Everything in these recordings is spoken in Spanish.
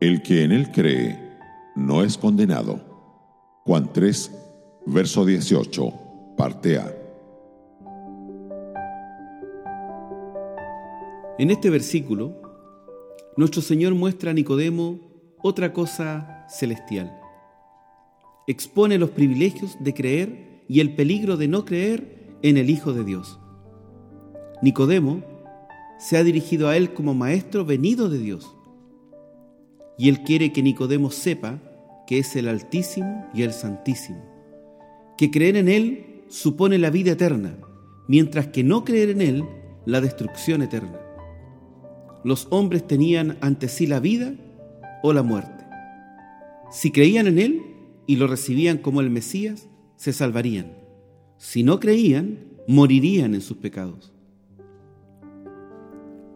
El que en él cree no es condenado. Juan 3, verso 18, parte A. En este versículo, nuestro Señor muestra a Nicodemo otra cosa celestial. Expone los privilegios de creer y el peligro de no creer en el Hijo de Dios. Nicodemo se ha dirigido a él como maestro venido de Dios. Y él quiere que Nicodemo sepa que es el Altísimo y el Santísimo, que creer en él supone la vida eterna, mientras que no creer en él la destrucción eterna. Los hombres tenían ante sí la vida o la muerte. Si creían en Él y lo recibían como el Mesías, se salvarían. Si no creían, morirían en sus pecados.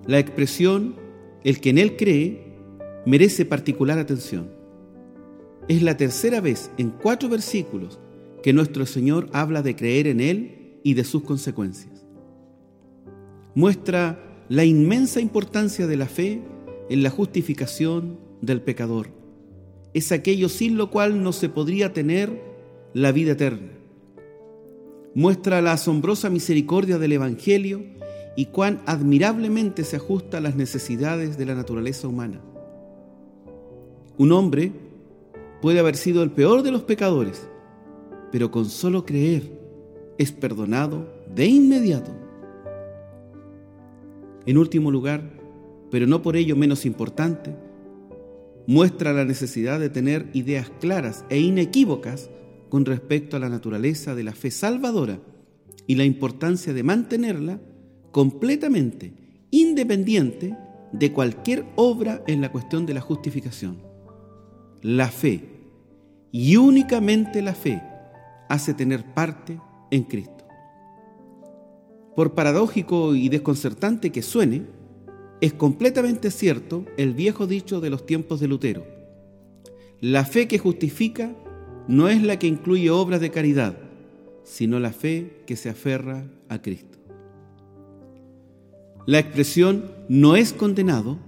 La expresión el que en Él cree merece particular atención. Es la tercera vez en cuatro versículos que nuestro Señor habla de creer en Él y de sus consecuencias. Muestra la inmensa importancia de la fe en la justificación del pecador. Es aquello sin lo cual no se podría tener la vida eterna. Muestra la asombrosa misericordia del Evangelio y cuán admirablemente se ajusta a las necesidades de la naturaleza humana. Un hombre puede haber sido el peor de los pecadores, pero con solo creer es perdonado de inmediato. En último lugar, pero no por ello menos importante, muestra la necesidad de tener ideas claras e inequívocas con respecto a la naturaleza de la fe salvadora y la importancia de mantenerla completamente independiente de cualquier obra en la cuestión de la justificación. La fe, y únicamente la fe, hace tener parte en Cristo. Por paradójico y desconcertante que suene, es completamente cierto el viejo dicho de los tiempos de Lutero. La fe que justifica no es la que incluye obras de caridad, sino la fe que se aferra a Cristo. La expresión no es condenado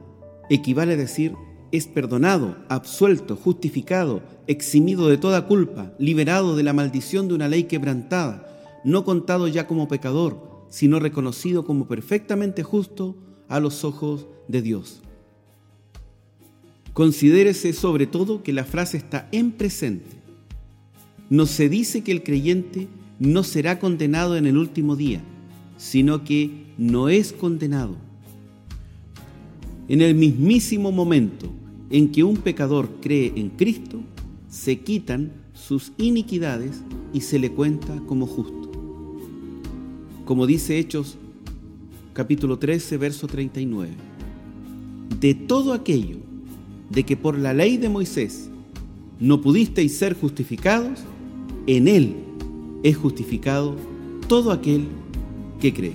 equivale a decir es perdonado, absuelto, justificado, eximido de toda culpa, liberado de la maldición de una ley quebrantada, no contado ya como pecador, sino reconocido como perfectamente justo a los ojos de Dios. Considérese sobre todo que la frase está en presente. No se dice que el creyente no será condenado en el último día, sino que no es condenado. En el mismísimo momento en que un pecador cree en Cristo, se quitan sus iniquidades y se le cuenta como justo como dice Hechos capítulo 13, verso 39. De todo aquello de que por la ley de Moisés no pudisteis ser justificados, en él es justificado todo aquel que cree.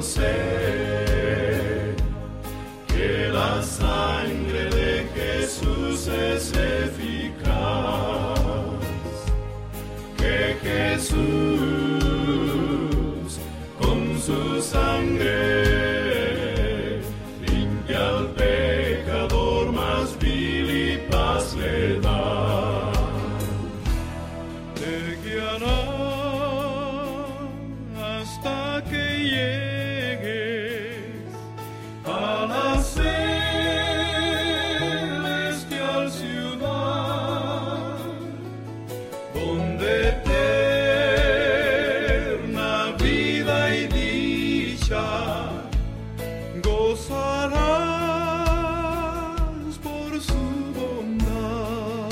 say donde tenga vida y dicha, gozarás por su bondad.